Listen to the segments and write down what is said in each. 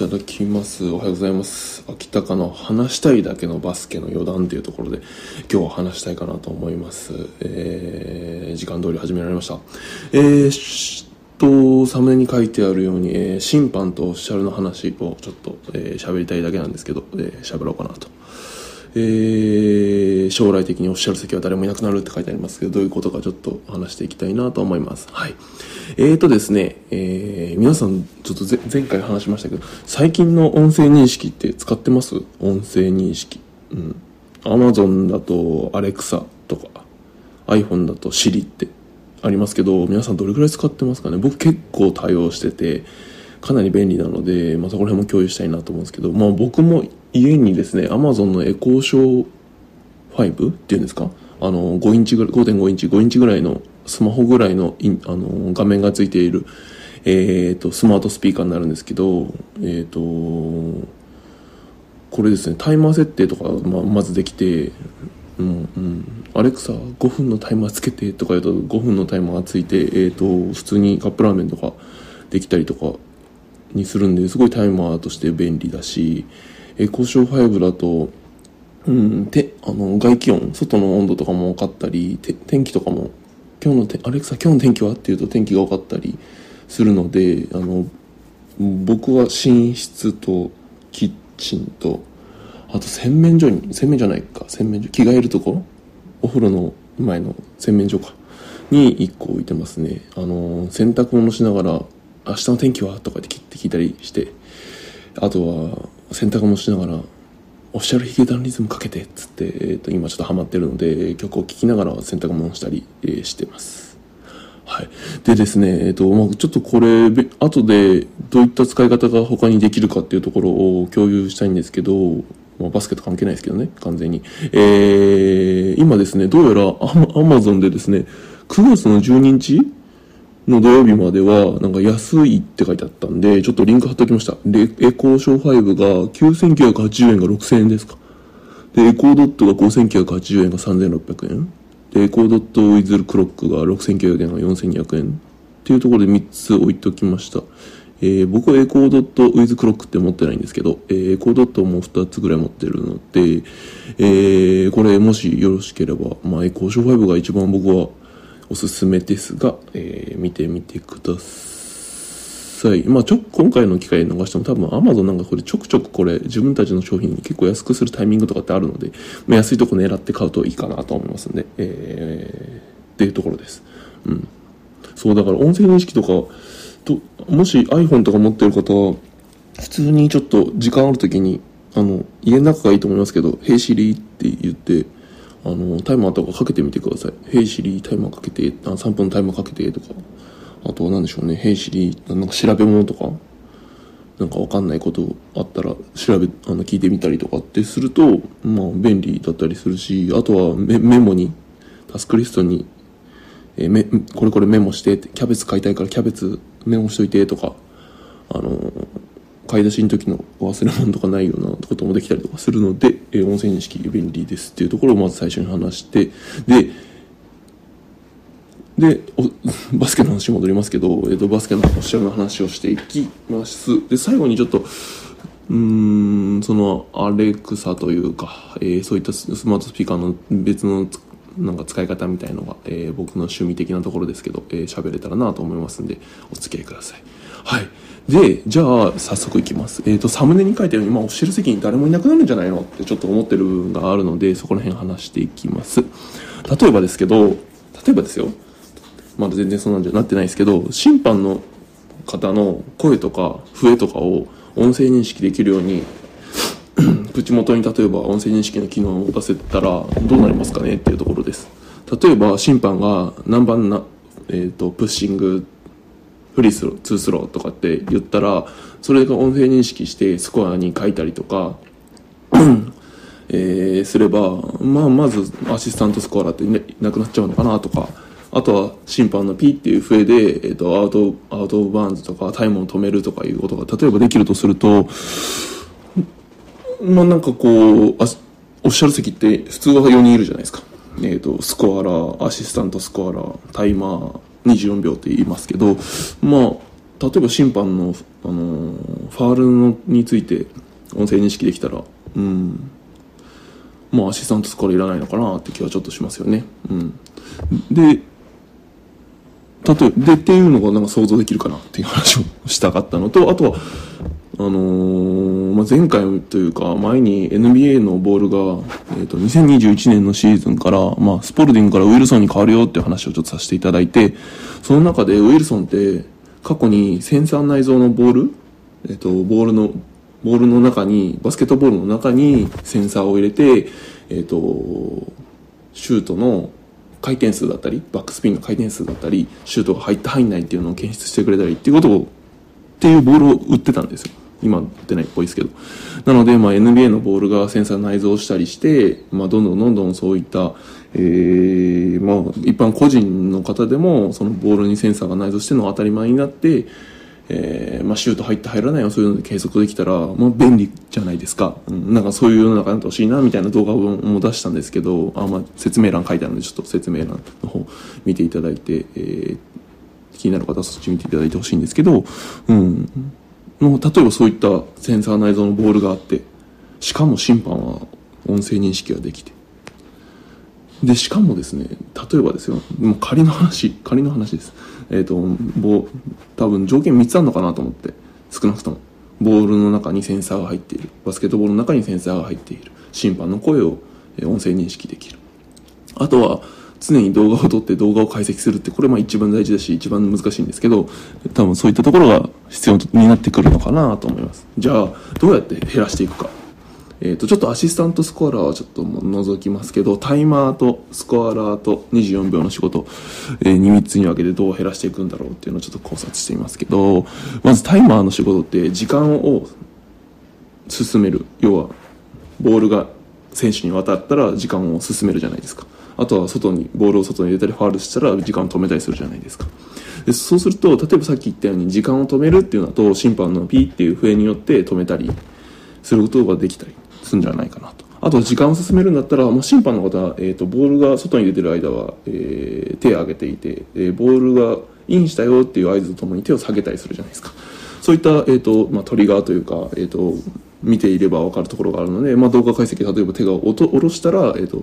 いただきます。おはようございます。秋高の話したいだけのバスケの余談というところで今日は話したいかなと思います。えー、時間通り始められました。えー、と、サムネに書いてあるように、えー審判とオフィシャルの話をちょっとえー喋、りたいだけなんですけど、えー喋ろうかなと。えー将来的にオフィシャル席は誰もいなくなるって書いてありますけど、どういうことかちょっと話していきたいなと思います。はい。えーとですね、えー皆さん、ちょっと前回話しましたけど、最近の音声認識って使ってます？音声認識。うん。Amazon だと Alexa とか、iPhone だと Siri ってありますけど、皆さんどれくらい使ってますかね？僕結構対応してて、かなり便利なので、まあ、そこら辺も共有したいなと思うんですけど、まあ僕も家にですね、Amazon のエコーショー5っていうんですかあの、5インチぐらい、5.5インチ、5インチぐらいのスマホぐらいのインあの画面がついている、えっ、と、スマートスピーカーになるんですけど、えっ、と、これですね、タイマー設定とか、まあ、まずできて、うんうん、アレクサ5分のタイマーつけてとか言うと5分のタイマーがついて、えー、と普通にカップラーメンとかできたりとかにするんですごいタイマーとして便利だしエコーショー5だと、うん、てあの外気温外の温度とかも分かったりて天気とかも今日のてアレクサ今日の天気はっていうと天気が分かったりするのであの僕は寝室とキッチンとあと洗面所に洗面所じゃないか洗面所着替えるところ？お風呂の前の洗面所か。に1個置いてますね。あの洗濯物しながら「明日の天気は?」とかって聞いたりしてあとは洗濯物しながら「オフィシャルヒゲダンリズムかけて」っつって、えー、と今ちょっとハマってるので曲を聴きながら洗濯物したり、してますはい。でですね、えっ、と、まあちょっとこれ、後でどういった使い方が他にできるかっていうところを共有したいんですけど、まあ、バスケと関係ないですけどね、完全に。えー、今ですね、どうやらアマゾンでですね、9月の12日の土曜日までは、なんか安いって書いてあったんで、ちょっとリンク貼っておきました。で、エコーショー5が9980円が6000円ですか。で、エコードットが5980円が3600円。で、エコードットウィズルクロックが6900円が4200円。っていうところで3つ置いておきました。えー僕はエコードットウィズクロックって持ってないんですけど、えーエコードットも2つぐらい持ってるので、えーこれもしよろしければ、まあ、エコーショー5が一番僕はおすすめですが、えー見てみてください。まあ、ちょ、今回の機会逃しても多分 Amazon なんかこれちょくちょくこれ自分たちの商品に結構安くするタイミングとかってあるので、まあ、安いとこ狙って買うといいかなと思いますんで、えー、っていうところです。うん。そう、だから音声認識とか、ともし iPhone とか持ってる方は、普通にちょっと時間ある時に、あの、家の中がいいと思いますけど、Hey Siri って言って、あの、タイマーとかかけてみてください。Hey Siri タイマーかけて、あ3分タイマーかけてとか、あとは何でしょうね、Hey Siri なんか調べ物とか、なんかわかんないことあったら調べ、あの、聞いてみたりとかってすると、まあ、便利だったりするし、あとはメメモに、タスクリストに、えーめ、これこれメモしてって、キャベツ買いたいからキャベツメモしといてとか、あのー買い出しの時の忘れ物とかないようなこともできたりとかするので、えー音声認識便利ですっていうところをまず最初に話して、で、で、バスケの話戻りますけど、えー、とバスケのオフィシャルの話をしていきます。で、最後にちょっと、うーん、そのアレクサというか、えーそういったスマートスピーカーの別のなんか使い方みたいのが、えー僕の趣味的なところですけど、えー喋れたらなと思いますんで、お付き合いください。はい。で、じゃあ、早速いきます。えっ、と、サムネに書いてあるように、まあ、オフィシャル席に誰もいなくなるんじゃないの？ってちょっと思ってる部分があるので、そこら辺話していきます。例えばですけど、例えばですよ、まだ全然そんなんじゃなってないですけど、審判の方の声とか笛とかを音声認識できるように、口元に例えば音声認識の機能を持たせたらどうなりますかね？っていうところです。例えば審判が何番な、えっ、と、プッシング、フリースロー、ツースローとかって言ったら、それが音声認識してスコアに書いたりとか、えーすれば、まあ、まずアシスタントスコアラーっていななくなっちゃうのかなとか、あとは審判の P っていう笛で、えっ、と、アウト、アウトオブバウンズとかタイムを止めるとかいうことが例えばできるとすると、まあなんかこう、あオフィシャル席って普通は4人いるじゃないですか。えっ、と、スコアラー、アシスタントスコアラー、タイマー、24秒って言いますけど、まあ、例えば審判の、あのファールのについて音声認識できたらうん。まあアシスタントスコアいらないのかなって気はちょっとしますよね。うん。で例えでっていうのがなんか想像できるかなっていう話をしたかったのとあとはあのーまあ、前回というか前に NBA のボールが、えー、と2021年のシーズンから、まあ、スポルディングからウィルソンに変わるよっていう話をちょっとさせていただいてその中でウィルソンって過去にセンサー内蔵のボール、えー、とボールのボールの中にバスケットボールの中にセンサーを入れて、えー、とシュートの回転数だったりバックスピンの回転数だったりシュートが入った入んないっていうのを検出してくれたりっていうことをっていうボールを売ってたんですよ。今売ってないっぽいですけど。なので、まあ、NBA のボールがセンサー内蔵したりして、まあ、どんどんどんどんそういった、えーまあ、一般個人の方でもそのボールにセンサーが内蔵してるのが当たり前になって、えーまあ、シュート入って入らないをそういうので計測できたら、まあ、便利じゃないですか、うん、なんかそういう世の中になってほしいなみたいな動画も出したんですけどあ、まあ、説明欄書いてあるのでちょっと説明欄の方見ていただいて、えー気になる方はそっち見ていただいてほしいんですけど、うん、の例えばそういったセンサー内蔵のボールがあってしかも審判は音声認識ができて。でしかもですね例えばですよもう仮の話仮の話です。えっ、とボ多分条件3つあるのかなと思って少なくとも。ボールの中にセンサーが入っている。バスケットボールの中にセンサーが入っている。審判の声を音声認識できる。あとは常に動画を撮って動画を解析するってこれまあ一番大事だし一番難しいんですけど多分そういったところが必要になってくるのかなと思います。じゃあどうやって減らしていくか。えー、とちょっとアシスタントスコアラーはちょっともう除きますけどタイマーとスコアラーと24秒の仕事、えー、3つに分けてどう減らしていくんだろうっていうのをちょっと考察していますけどまずタイマーの仕事って時間を進める。要はボールが選手に渡ったら時間を進めるじゃないですか。あとは外にボールを外に入れたりファールしたら時間を止めたりするじゃないですか。でそうすると例えばさっき言ったように時間を止めるっていうのと審判のピーっていう笛によって止めたりすることができたりするんじゃないかなと。あと時間を進めるんだったらもう審判の方は、えー、とボールが外に出てる間は、えー手を挙げていて、えーボールがインしたよっていう合図とともに手を下げたりするじゃないですか。そういった、えーとまあ、トリガーというか、えー、と見ていれば分かるところがあるので、まあ、動画解析例えば手が下ろしたら、えー、と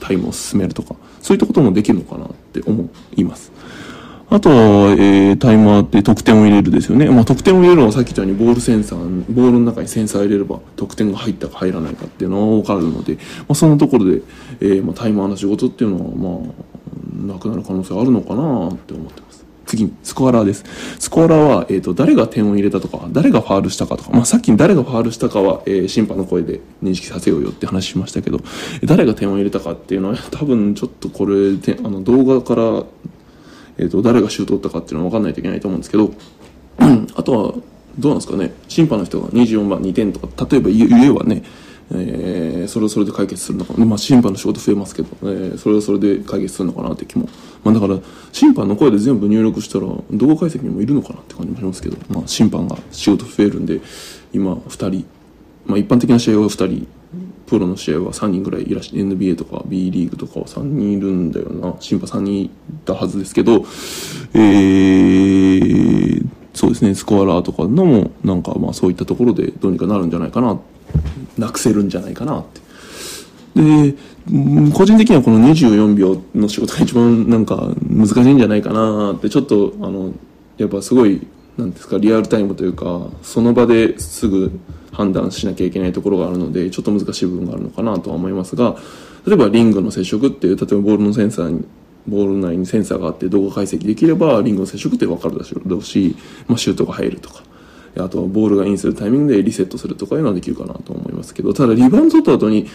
タイムを進めるとかそういったこともできるのかなって思いますあとは、えータイマーって得点を入れるですよね。まあ、得点を入れるのはさっき言ったようにボールセンサー、ボールの中にセンサー入れれば得点が入ったか入らないかっていうのは分かるので、まあ、そのところで、えーまあ、タイマーの仕事っていうのは、まあ、なくなる可能性あるのかなって思ってます。次に、スコアラーです。スコアラーは、えっ、と、誰が点を入れたとか、誰がファールしたかとか、まあ、さっき誰がファールしたかは、えー審判の声で認識させようよって話しましたけど、誰が点を入れたかっていうのは、多分ちょっとこれ、あの、動画から、えー、と誰がシュートを打ったかっていうのは分かんないといけないと思うんですけど あとはどうなんですかね審判の人が24番2点とか例えば言えばね、えーそれはそれで解決するのかな、まあ、審判の仕事増えますけど、えーそれはそれで解決するのかなって気も、まあ、だから審判の声で全部入力したら動画解析にもいるのかなって感じもしますけど、まあ、審判が仕事増えるんで今2人、まあ、一般的な試合は2人プロの試合は3人ぐらいいらっしゃ NBA とか B リーグとかは3人いるんだよな。審判3人いたはずですけどえー、そうですねスコアラーとかのもなんかまあそういったところでどうにかなるんじゃないかな。なくせるんじゃないかなって。で個人的にはこの24秒の仕事が一番なんか難しいんじゃないかなってちょっとあのやっぱすごいなんですかリアルタイムというかその場ですぐ判断しなきゃいけないところがあるのでちょっと難しい部分があるのかなとは思いますが例えばリングの接触っていう例えばボールのセンサーにボール内にセンサーがあって動画解析できればリングの接触って分かるだろうし、まあ、シュートが入るとか。あとボールがインするタイミングでリセットするとかいうのはできるかなと思いますけどただリバウンド取った後に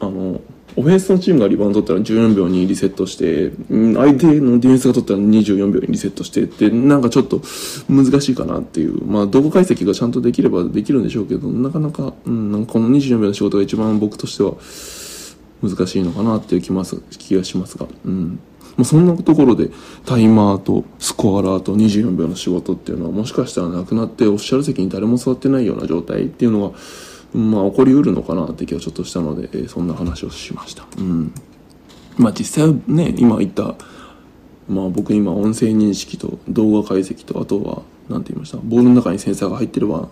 あのオフェンスのチームがリバウンド取ったら14秒にリセットして相手のディフェンスが取ったら24秒にリセットしてってなんかちょっと難しいかなっていうまあ動画解析がちゃんとできればできるんでしょうけどなかなか,、うん、なんかこの24秒の仕事が一番僕としては難しいのかなっていう気ます気がしますが、うん。まあ、そんなところでタイマーとスコアラーと24秒の仕事っていうのはもしかしたらなくなってオフィシャル席に誰も座ってないような状態っていうのが、まあ、起こりうるのかなって気がちょっとしたので、えーそんな話をしました。うんまあ、実際ね今言ったまあ僕今音声認識と動画解析とあとは何て言いました？ボールの中にセンサーが入ってれば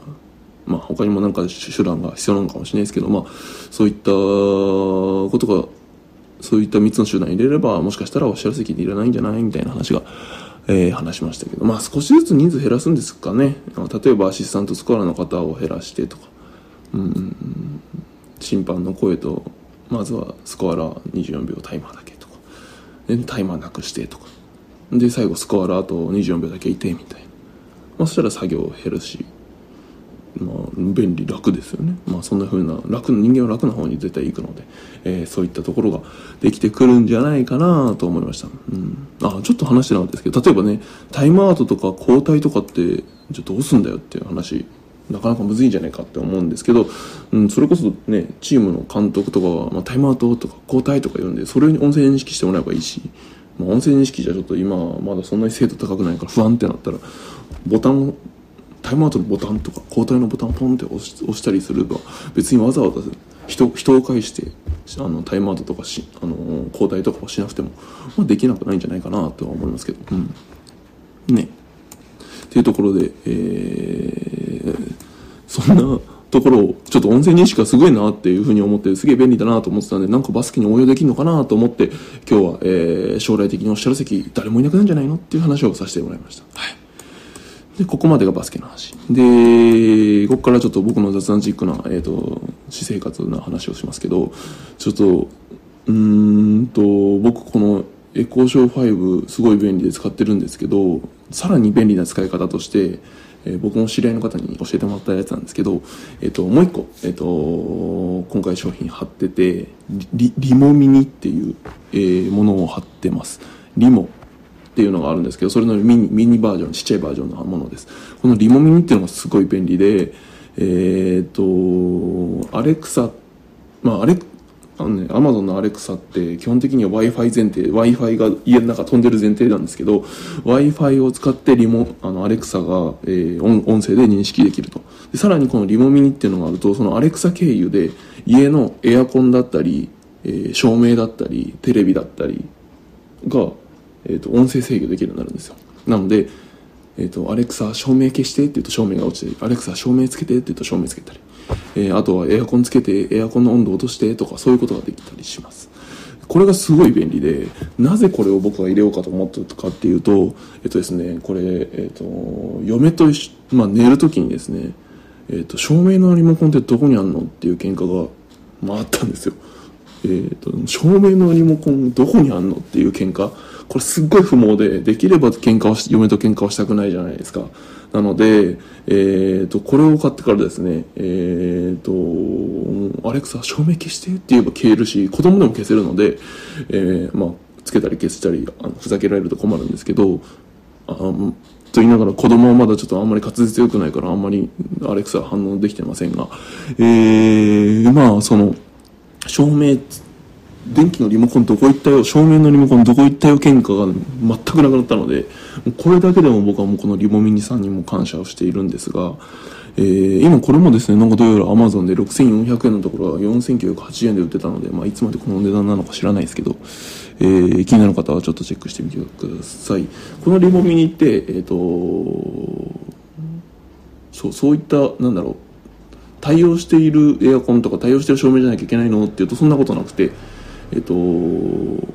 まあ他にもなんか手段が必要なのかもしれないですけどまあそういったことがそういった3つの手段入れればもしかしたらお知らせ機でいらないんじゃないみたいな話が、えー、話しましたけどまあ少しずつ人数減らすんですかね。例えばアシスタントスコアラーの方を減らしてとかうん審判の声とまずはスコアラー24秒タイマーだけとかでタイマーなくしてとか。で最後スコアラーと24秒だけいてみたいな、まあ、そしたら作業減るしまあ、便利楽ですよね、まあ、そんな風な楽人間は楽な方に絶対行くので、えー、そういったところができてくるんじゃないかなと思いました、うん、あちょっと話してなかったですけど例えばねタイムアウトとか交代とかってじゃあどうすんだよっていう話なかなかむずいんじゃないかって思うんですけど、うん、それこそねチームの監督とかは、まあ、タイムアウトとか交代とか言うんでそれに音声認識してもらえばいいし、まあ、音声認識じゃちょっと今まだそんなに精度高くないから不安ってなったらボタンをタイムアウトのボタンとか交代のボタンポンって押したりすれば別にわざわざ人人を介してあのタイムアウトとかしあの交代とかをしなくても、まあ、できなくないんじゃないかなとは思いますけど、うん、ね。っていうところで、えー、そんなところをちょっと音声認識がすごいなっていうふうに思ってすげえ便利だなと思ってたんでなんかバスケに応用できるのかなと思って今日は、えー、将来的におっしゃる席誰もいなくなるんじゃないのっていう話をさせてもらいました。はい。で、ここまでがバスケの話。で、ここからちょっと僕の雑談チックな、えっ、ー、と、私生活の話をしますけど、ちょっと、うんと、僕このエコーショー5すごい便利で使ってるんですけど、さらに便利な使い方として、えー、僕の知り合いの方に教えてもらったやつなんですけど、えっ、ー、と、もう一個、えっ、と、今回商品貼ってて、リリモミニっていう、えー、ものを貼ってます。リモっていうのがあるんですけどそれのミニミニバージョンちっちゃいバージョンのものですこのリモミニっていうのがすごい便利でえっ、ー、とアレクサまあアレあのね、アマゾンのアレクサって基本的には Wi-Fi 前提、Wi-Fi が家の中飛んでる前提なんですけど、Wi-Fi を使ってリモ、あの、アレクサが、えー、音音声で認識できるとで。さらにこのリモミニっていうのがあると、そのアレクサ経由で家のエアコンだったり、えー、照明だったり、テレビだったりが、えーと、音声制御できるようになるんですよ。なので、えーと「アレクサ照明消して」って言うと照明が落ちて「アレクサ照明つけて」って言うと照明つけたり、えー、あとはエアコンつけてエアコンの温度落としてとかそういうことができたりします。これがすごい便利でなぜこれを僕が入れようかと思ったかっていうとえっとですねこれ、えっと、嫁とまあ、寝る時にですね、えっと、照明のリモコンってどこにあんのっていう喧嘩が、まあ、あったんですよ。えーと、照明のリモコンどこにあんのっていう喧嘩これすっごい不毛でできれば喧嘩をし嫁と喧嘩をしたくないじゃないですか。なので、えーと、これを買ってからですねえっ、ー、とアレクサ照明消してって言えば消えるし子供でも消せるので、えー、まあつけたり消したりあのふざけられると困るんですけどあと言いながら子供はまだちょっとあんまり滑舌良くないからあんまりアレクサ反応できてませんがえー、まあその照明電気のリモコンどこ行ったよ照明のリモコンどこ行ったよ喧嘩が全くなくなったのでこれだけでも僕はもうこのリモミニさんにも感謝をしているんですが、えー、今これもですねなんかどうやらアマゾンで6400円のところは4980円で売ってたので、まあ、いつまでこの値段なのか知らないですけど、えー、気になる方はちょっとチェックしてみてください。このリモミニってえっ、ー、とそうそういったなんだろう対応しているエアコンとか対応している照明じゃなきゃいけないのっていうとそんなことなくて、えっと、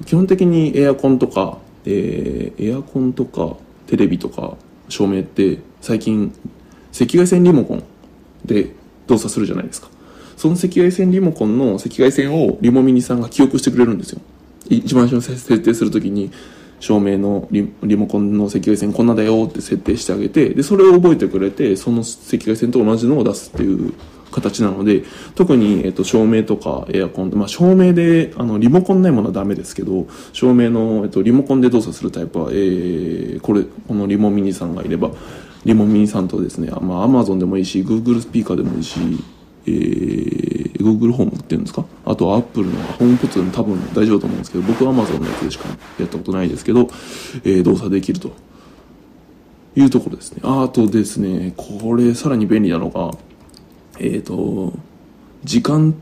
基本的にエアコンとか、えー、エアコンとかテレビとか照明って最近赤外線リモコンで動作するじゃないですか。その赤外線リモコンの赤外線をリモミニさんが記憶してくれるんですよ。一番最初に設定するときに照明のリリモコンの赤外線こんなだよって設定してあげてでそれを覚えてくれてその赤外線と同じのを出すっていう形なので特に、えっと、照明とかエアコン、まあ、照明であのリモコンないものはダメですけど照明の、えっと、リモコンで動作するタイプは、えー、これこのリモミニさんがいればリモミニさんとですね、まあ、Amazon でもいいし Google スピーカーでもいいし、えー、Google ホームっていうんですか？あとは Apple のホームポットでも多分大丈夫と思うんですけど僕は Amazon のやつでしかやったことないですけど、えー、動作できるというところですね。あとですねこれさらに便利なのがえっ、ー、と時間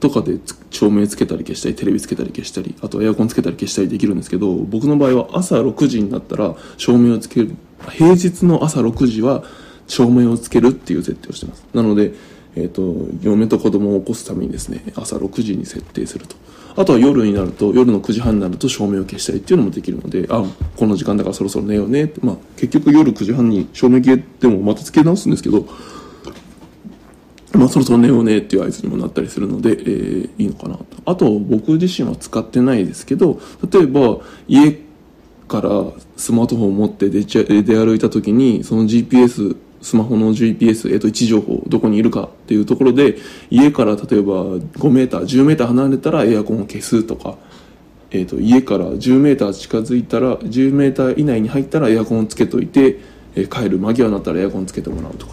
とかで照明つけたり消したりテレビつけたり消したりあとエアコンつけたり消したりできるんですけど僕の場合は朝6時になったら照明をつける平日の朝6時は照明をつけるっていう設定をしてます。なので、えーと、嫁と子供を起こすためにですね朝6時に設定すると。あとは夜になると夜の9時半になると照明を消したりっていうのもできるのであこの時間だからそろそろ寝ようねって、まあ、結局夜9時半に照明消えてもまたつけ直すんですけどまあ、そろそろ寝ようねっていう合図にもなったりするので、えー、いいのかなと。あと、僕自身は使ってないですけど、例えば、家からスマートフォンを持って出ちゃ出歩いた時に、その GPS、スマホの GPS、えっ、ー、と、位置情報、どこにいるかっていうところで、家から例えば5メーター、10メーター離れたらエアコンを消すとか、えっ、ー、と、家から10メーター近づいたら、10メーター以内に入ったらエアコンをつけといて、えー、帰る間際になったらエアコンつけてもらうとか、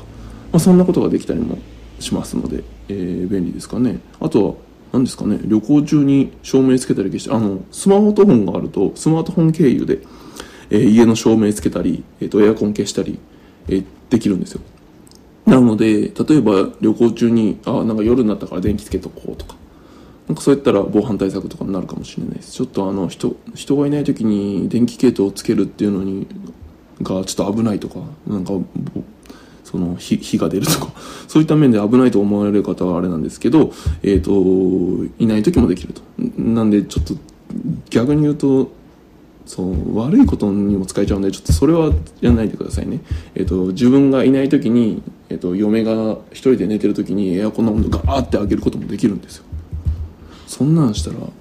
まあ、そんなことができたりもしますので、えー、便利ですかね。あとは何ですかね。旅行中に照明つけたり消してあのスマートフォンがあるとスマートフォン経由で、えー、家の照明つけたり、えーと、エアコン消したり、えー、できるんですよ。なので例えば旅行中にあなんか夜になったから電気つけとこうとかなんかそうやったら防犯対策とかになるかもしれないです。ちょっとあの人人がいない時に電気系統をつけるっていうのにがちょっと危ないとかなんかその火火が出るとか そういった面で危ないと思われる方はあれなんですけど、えっ、ー、といない時もできると。なんでちょっと逆に言うとそう悪いことにも使えちゃうんでちょっとそれはやらないでくださいね、えーと、自分がいない時に、えーと、嫁が一人で寝てる時にエアコンの温度ガーって上げることもできるんですよ。そんなんしたらも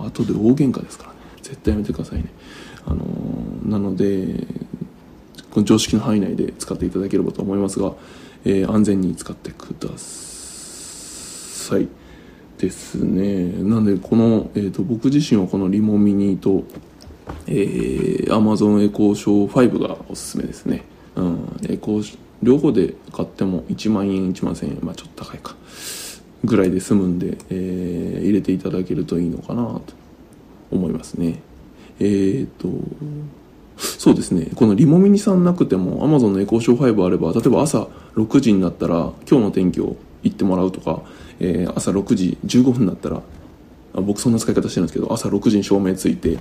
う後で大喧嘩ですからね。絶対やめてくださいね。あのなのでこの常識の範囲内で使っていただければと思いますが、えー、安全に使ってくださいですね。なんでこの、えーと、僕自身はこのリモミニと、えー、Amazon エコーショー5がおすすめですね、うん、エコー両方で買っても1万円1万1000円まあちょっと高いか。ぐらいで済むんで、えー、入れていただけるといいのかなと思いますね。えっ、ー、とそうですね。このリモミニさんなくても Amazon のエコーショー5あれば例えば朝6時になったら今日の天気を言ってもらうとか、えー、朝6時15分になったら僕そんな使い方してるんですけど朝6時に照明ついて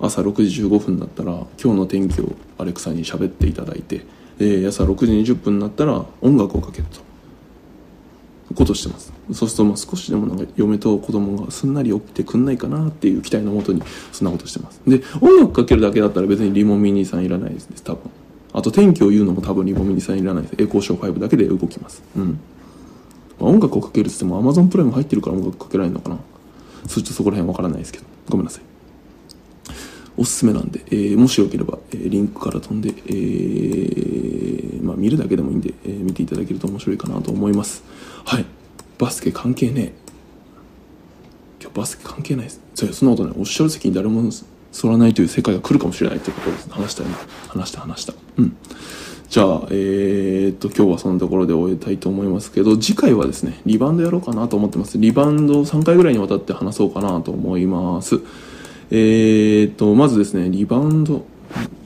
朝6時15分になったら今日の天気をアレクサに喋っていただいて、えー、朝6時20分になったら音楽をかけると。ことしてます。そうするとまあ少しでもなんか嫁と子供がすんなり起きてくんないかなっていう期待のもとにそんなことしてます。で音楽かけるだけだったら別にリモミニさんいらないです多分あと天気を言うのも多分リモミニさんいらないです。エコーショー5だけで動きます。うん、まあ、音楽をかけるっつっても Amazon プライム入ってるから音楽かけられるのかな。そっちそこら辺わからないですけど。ごめんなさい。おすすめなんで、えー、もしよければ、えー、リンクから飛んで、えー、まあ、見るだけでもいいんで、え、見ていただけると面白いかなと思います。はい。バスケ関係ねえ。今日バスケ関係ないです。そそんなことない。おっしゃる席に誰も反らないという世界が来るかもしれないということです。話したよね。話した話した。うん。じゃあ、えー、っと、今日はそんなところで終えたいと思いますけど、次回はですね、リバウンドやろうかなと思ってます。リバウンドを3回ぐらいにわたって話そうかなと思います。えー、っと、まずですね、リバウンド、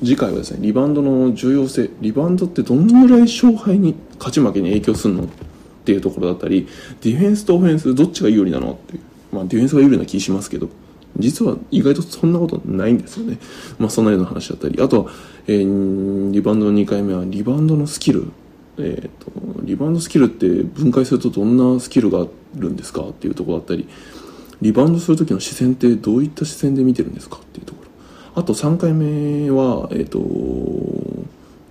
次回はですね、リバウンドの重要性、リバウンドってどんぐらい勝敗に、勝ち負けに影響するのっていうところだったり、ディフェンスとオフェンス、どっちが有利なのっていう。まあ、ディフェンスが有利な気しますけど、実は意外とそんなことないんですよね。まあ、そんなような話だったり、あとは、えー、リバウンドの2回目は、リバウンドのスキル。えーと、リバウンドスキルって分解するとどんなスキルがあるんですかっていうところだったりリバウンドする時の視線ってどういった視線で見てるんですかっていうところあと3回目は、えっ、ー、と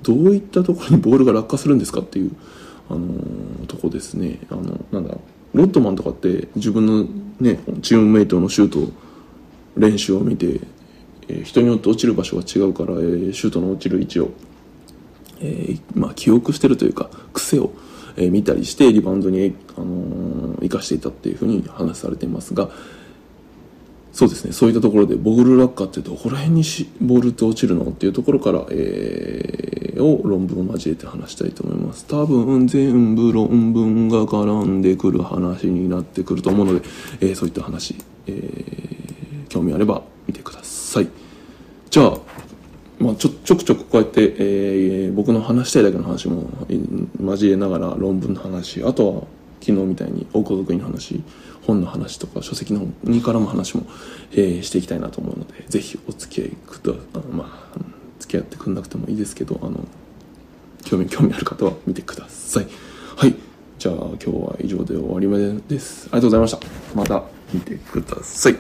どういったところにボールが落下するんですかっていう、あのー、とこですね。あのなんだロッドマンとかって自分の、ね、チームメイトのシュート練習を見て、えー、人によって落ちる場所が違うから、えー、シュートの落ちる位置を、えまあ、記憶してるというか癖をえ見たりしてリバウンドに、あの生かしていたっていうふうに話されていますがそうですね。そういったところでボール落下ってどこら辺にしボールって落ちるのっていうところから、えー、を論文を交えて話したいと思います。多分全部論文が絡んでくる話になってくると思うので、えー、そういった話、えー、興味あれば見てください。じゃあまあ、ちょちょくちょくこうやって、えー、僕の話したいだけの話も交えながら論文の話あとは昨日みたいに大家族の話本の話とか書籍の方に絡む話も、えーしていきたいなと思うのでぜひお付き合いくだあのまあ付き合ってくんなくてもいいですけどあの興味興味ある方は見てください。はい。じゃあ今日は以上で終わりまでです。ありがとうございました。また見てください。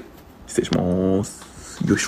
失礼します。よいしょ。